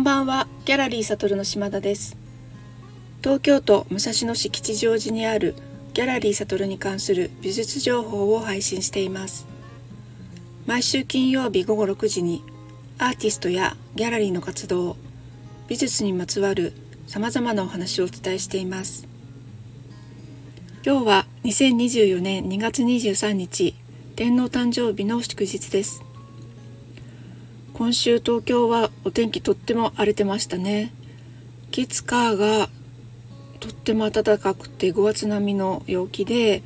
んばんは。ギャラリー悟の島田です。東京都武蔵野市吉祥寺にあるギャラリー悟に関する美術情報を配信しています。毎週金曜日午後6時にアーティストやギャラリーの活動美術にまつわる様々なお話をお伝えしています。今日は2024年2月23日天皇誕生日の祝日です。今週東京はお天気とっても荒れてましたね。月火がとっても暖かくて5月並みの陽気で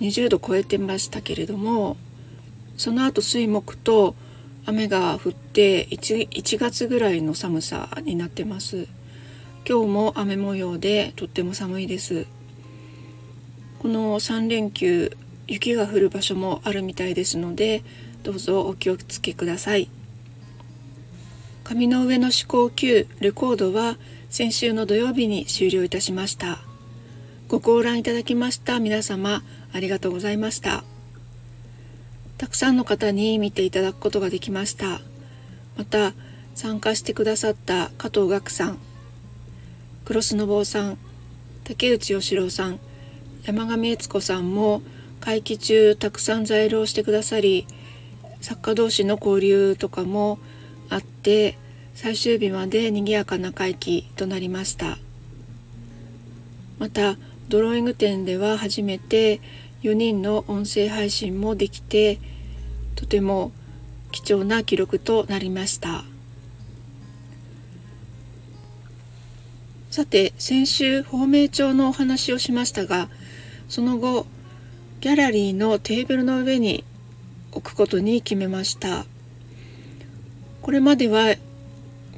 20度超えてましたけれどもその後水木と雨が降って 1, 1月ぐらいの寒さになってます。今日も雨模様でとっても寒いです。この3連休雪が降る場所もあるみたいですのでどうぞお気をつけください。紙の上の思考級レコードは先週の土曜日に終了いたしました。ご観覧いただきました皆様ありがとうございました。たくさんの方に見ていただくことができました。また参加してくださった加藤岳さん、クロスの坊さん、竹内義郎さん、山上悦子さんも会期中たくさん在労してくださり作家同士の交流とかもあって最終日まで賑やかな会期となりました。またドローイング展では初めて4人の音声配信もできてとても貴重な記録となりました。さて先週芳名帳のお話をしましたがその後ギャラリーのテーブルの上に置くことに決めました。これまでは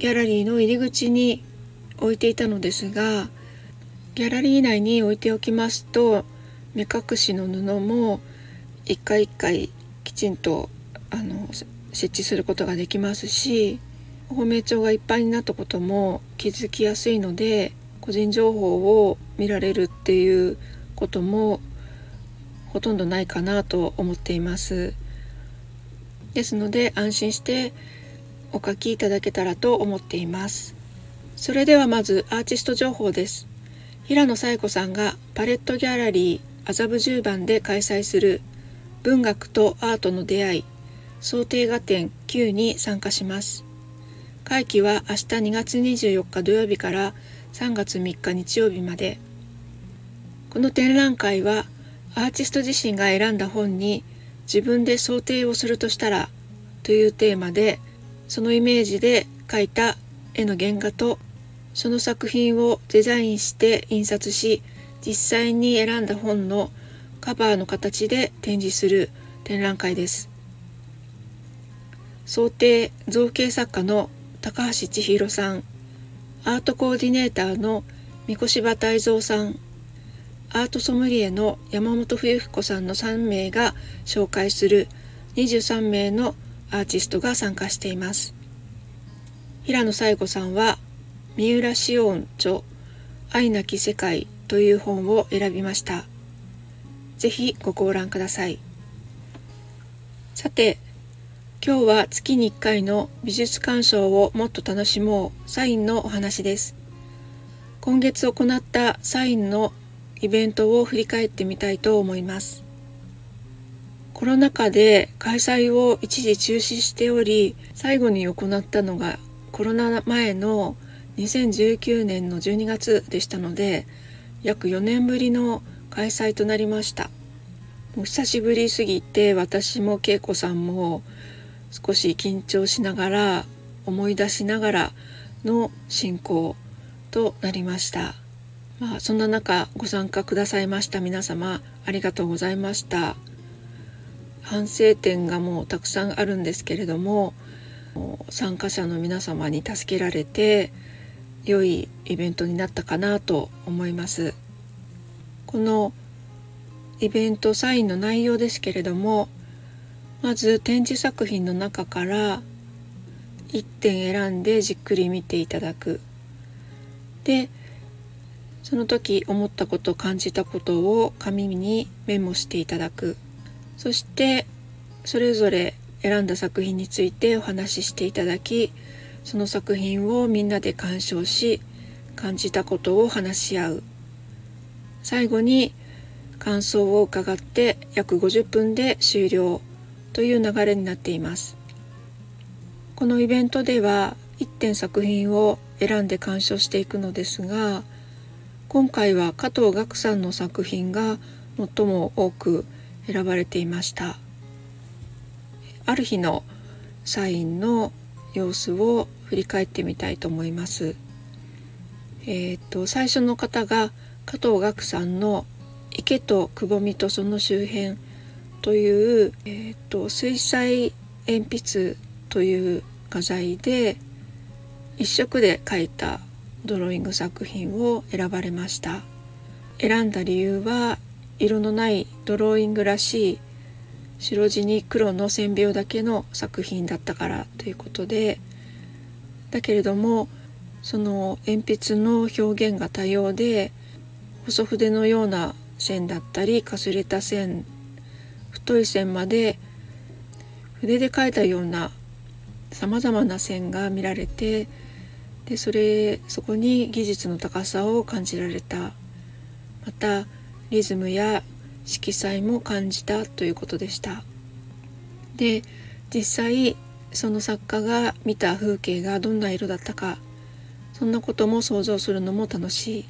ギャラリーの入り口に置いていたのですがギャラリー内に置いておきますと目隠しの布も一回一回きちんとあの設置することができますし芳名帳がいっぱいになったことも気づきやすいので個人情報を見られるっていうこともほとんどないかなと思っています。ですので安心してお書きいただけたらと思っています。それではまずアーティスト情報です。平野紗友子さんがパレットギャラリー麻布十番で開催する文学とアートの出会い想定画展9に参加します。会期は明日2月24日土曜日から3月3日日曜日まで。この展覧会はアーティスト自身が選んだ本に自分で想定をするとしたらというテーマでそのイメージで描いた絵の原画とその作品をデザインして印刷し実際に選んだ本のカバーの形で展示する展覧会です。想定造形作家の高橋千尋さん。アートコーディネーターの三越柴泰造さん。アートソムリエの山本冬彦さんの3名が紹介する23名のアーティストが参加しています。平野紗友子さんは三浦紫音著愛なき世界という本を選びました。ぜひご講覧ください。さて今日は月に1回の美術鑑賞をもっと楽しもうサインのお話です。今月行ったサインのイベントを振り返ってみたいと思います。コロナ禍で開催を一時中止しており最後に行ったのがコロナ前の2019年の12月でしたので約4年ぶりの開催となりました。もう久しぶりすぎて私も恵子さんも少し緊張しながら思い出しながらの進行となりました。まあそんな中ご参加くださいました皆様ありがとうございました。反省点がもうたくさんあるんですけれども参加者の皆様に助けられて良いイベントになったかなと思います。このイベントサインの内容ですけれどもまず展示作品の中から1点選んでじっくり見ていただく。でその時思ったこと感じたことを紙にメモしていただく。そしてそれぞれ選んだ作品についてお話ししていただきその作品をみんなで鑑賞し感じたことを話し合う。最後に感想を伺って約50分で終了という流れになっています。このイベントでは1点作品を選んで鑑賞していくのですが今回は加藤岳さんの作品が最も多く選ばれていました。ある日のサインの様子を振り返ってみたいと思います。えっ、と最初の方が加藤岳さんの池とくぼみとその周辺という、えーと、水彩鉛筆という画材で一色で描いたドローイング作品を選ばれました。選んだ理由は色のないドローイングらしい白地に黒の線描だけの作品だったからということでだけれどもその鉛筆の表現が多様で細筆のような線だったりかすれた線太い線まで筆で描いたようなさまざまな線が見られてでそれそこに技術の高さを感じられた。またリズムや色彩も感じたということでした。で実際その作家が見た風景がどんな色だったかそんなことも想像するのも楽しい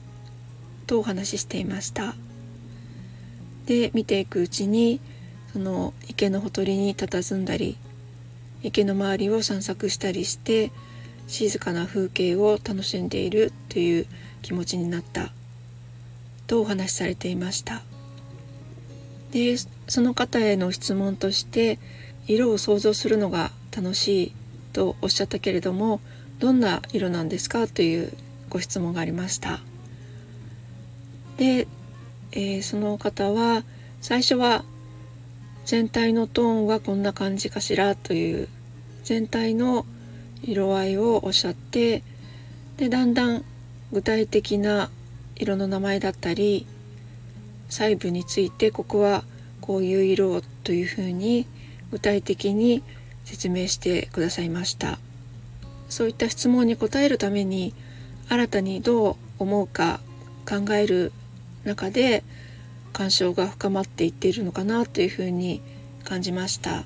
とお話ししていました。で見ていくうちにその池のほとりに佇んだり池の周りを散策したりして静かな風景を楽しんでいるという気持ちになった。とお話しされていました。でその方への質問として色を想像するのが楽しいとおっしゃったけれどもどんな色なんですかというご質問がありました。で、えー、その方は最初は全体のトーンはこんな感じかしらという全体の色合いをおっしゃってでだんだん具体的な色の名前だったり細部についてここはこういう色というふうに具体的に説明してくださいました。そういった質問に答えるために新たにどう思うか考える中で鑑賞が深まっていっているのかなというふうに感じました。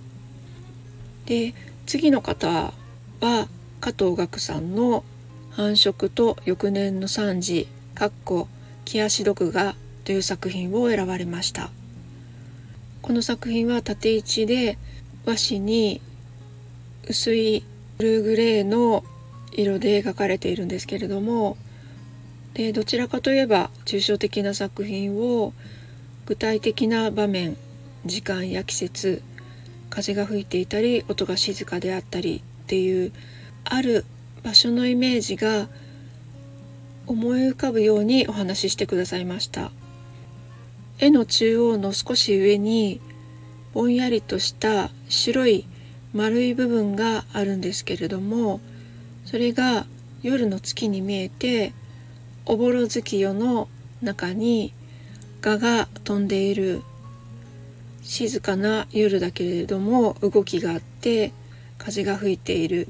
で次の方は加藤岳さんの「繁殖と翌年の惨事」かっこ木足毒画という作品を選ばれました。この作品は縦位置で和紙に薄いブルーグレーの色で描かれているんですけれどもでどちらかといえば抽象的な作品を具体的な場面時間や季節風が吹いていたり音が静かであったりっていうある場所のイメージが思い浮かぶようにお話ししてくださいました。絵の中央の少し上にぼんやりとした白い丸い部分があるんですけれどもそれが夜の月に見えておぼろ月夜の中に蛾が飛んでいる静かな夜だけれども動きがあって風が吹いている。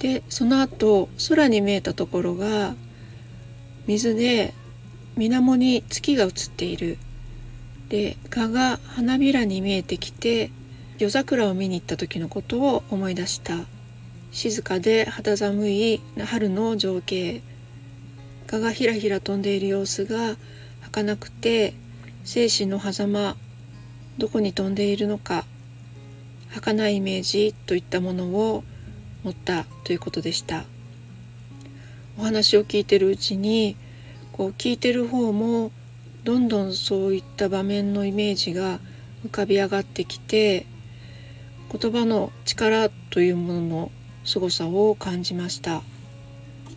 でその後空に見えたところが水で水面に月が映っている。で蚊が花びらに見えてきて夜桜を見に行った時のことを思い出した。静かで肌寒い春の情景。蚊がひらひら飛んでいる様子が儚くて生死の狭間どこに飛んでいるのか儚いイメージといったものを持ったということでした。お話を聞いてるうちにこう聞いてる方もどんどんそういった場面のイメージが浮かび上がってきて言葉の力というものの凄さを感じました。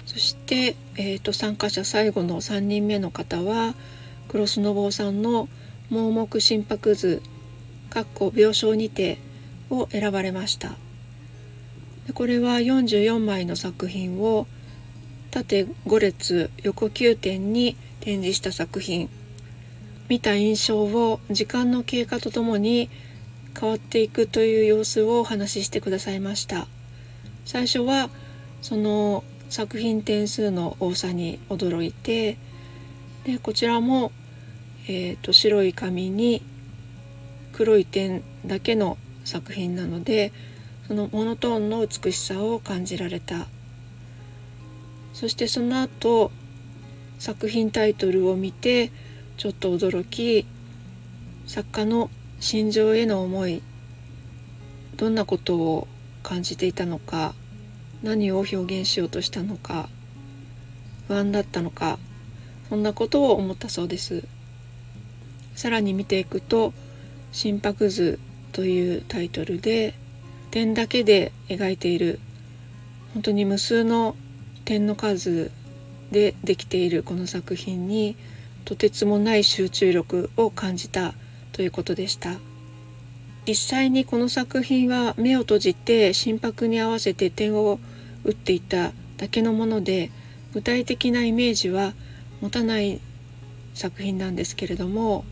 そして、えーと、参加者最後の3人目の方はクロスノボーさんの「盲目心拍図」かっこ病床にてを選ばれました。でこれは44枚の作品を縦5列横9点に展示した作品。見た印象を時間の経過とともに変わっていくという様子をお話ししてくださいました。最初はその作品点数の多さに驚いてでこちらも、えーと、白い紙に黒い点だけの作品なのでのモノトーンの美しさを感じられた。そしてその後作品タイトルを見てちょっと驚き作家の心情への思いどんなことを感じていたのか何を表現しようとしたのか不安だったのかそんなことを思ったそうです。さらに見ていくと「心拍図」というタイトルで点だけで描いている。本当に無数の点の数でできているこの作品にとてつもない集中力を感じたということでした。実際にこの作品は目を閉じて心拍に合わせて点を打っていただけのもので具体的なイメージは持たない作品なんですけれども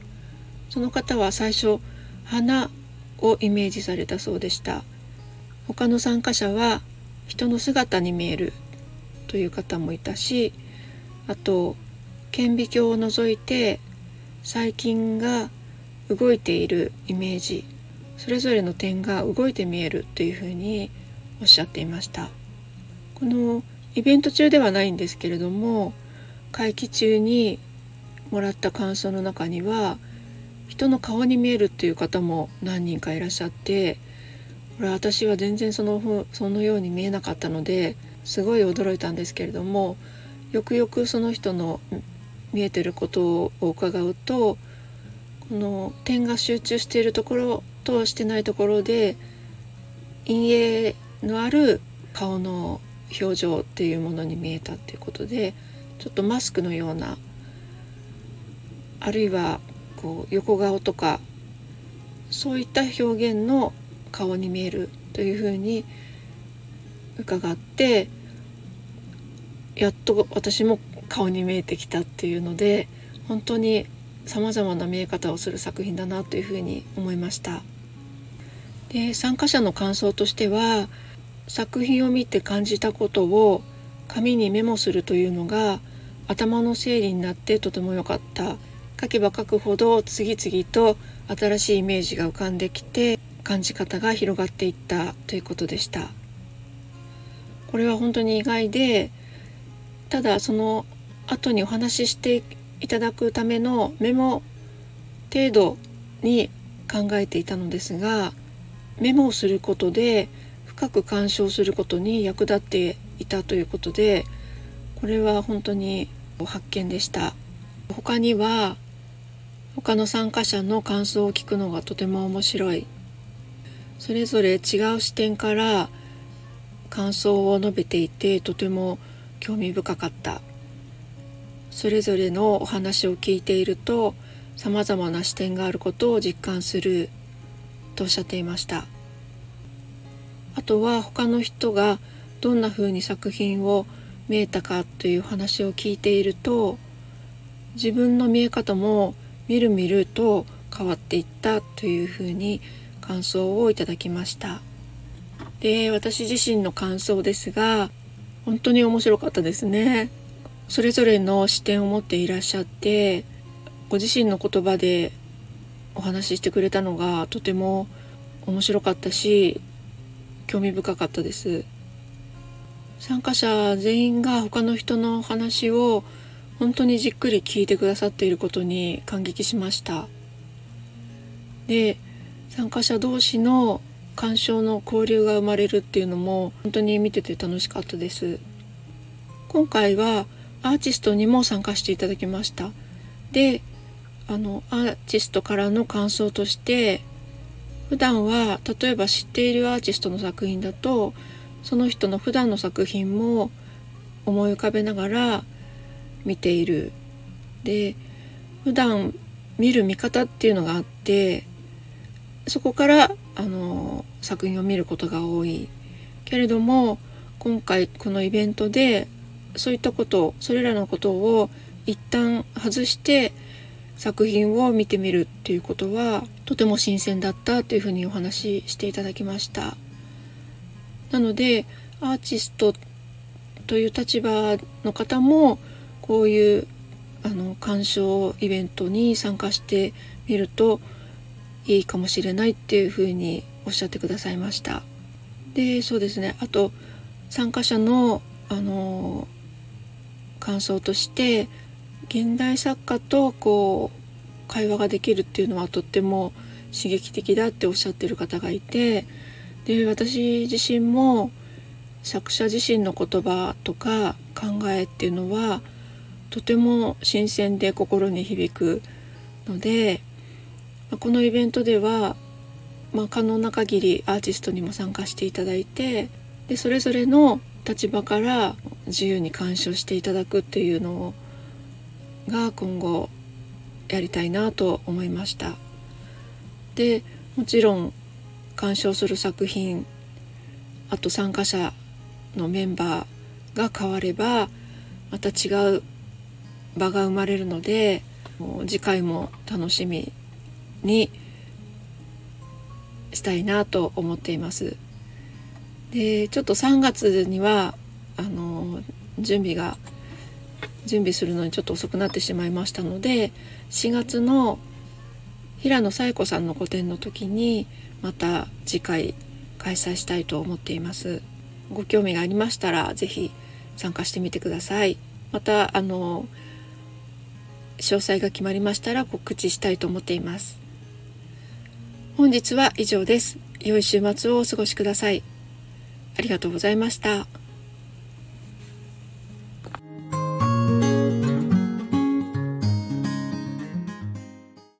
その方は最初花をイメージされたそうでした。他の参加者は人の姿に見えるという方もいたしあと顕微鏡を除いて細菌が動いているイメージそれぞれの点が動いて見えるというふうにおっしゃっていました。このイベント中ではないんですけれども会期中にもらった感想の中には人の顔に見えるっていう方も何人かいらっしゃってこれ私は全然そのふそのように見えなかったのですごい驚いたんですけれどもよくよくその人の見えてることを伺うとこの点が集中しているところとしてないところで陰影のある顔の表情っていうものに見えたっていうことでちょっとマスクのようなあるいはこう横顔とかそういった表現の顔に見えるというふうに伺ってやっと私も顔に見えてきたっていうので本当にさまざまな見え方をする作品だなというふうに思いました。で参加者の感想としては作品を見て感じたことを紙にメモするというのが頭の整理になってとても良かった書けば書くほど次々と新しいイメージが浮かんできて感じ方が広がっていったということでした。これは本当に意外でただその後にお話ししていただくためのメモ程度に考えていたのですがメモをすることで深く鑑賞することに役立っていたということでこれは本当に発見でした。他には他の参加者の感想を聞くのがとても面白い。それぞれ違う視点から感想を述べていてとても興味深かったそれぞれのお話を聞いているとさまざまな視点があることを実感するとおっしゃっていました。あとは他の人がどんな風に作品を見えたかという話を聞いていると自分の見え方もみるみると変わっていったというふうに感想をいただきました。で私自身の感想ですが本当に面白かったですね。それぞれの視点を持っていらっしゃってご自身の言葉でお話ししてくれたのがとても面白かったし興味深かったです。参加者全員が他の人の話を本当にじっくり聞いてくださっていることに感激しました。で参加者同士の鑑賞の交流が生まれるっていうのも本当に見てて楽しかったです。今回はアーティストにも参加していただきました。であのアーティストからの感想として普段は例えば知っているアーティストの作品だとその人の普段の作品も思い浮かべながら見ている。で普段見る見方っていうのがあってそこからあの作品を見ることが多い。けれども今回このイベントでそういったことそれらのことを一旦外して作品を見てみるっていうことはとても新鮮だったというふうにお話ししていただきました。なのでアーティストという立場の方もこういうあの鑑賞イベントに参加してみるといいかもしれないっていうふうにおっしゃってくださいました。でそうですねあと参加者のあの感想として現代作家とこう会話ができるっていうのはとっても刺激的だっておっしゃってる方がいてで私自身も作者自身の言葉とか考えっていうのはとても新鮮で心に響くのでこのイベントでは、まあ、可能な限りアーティストにも参加していただいてでそれぞれの立場から自由に鑑賞していただくっていうのが今後やりたいなと思いました。でもちろん鑑賞する作品あと参加者のメンバーが変わればまた違う場が生まれるので次回も楽しみにしたいなと思っています。でちょっと3月にはあの準備が準備するのにちょっと遅くなってしまいましたので4月の平野紗子さんの個展の時にまた次回開催したいと思っています。ご興味がありましたら是非参加してみてください。またあの詳細が決まりましたら告知したいと思っています。本日は以上です良い週末をお過ごしくださいありがとうございました。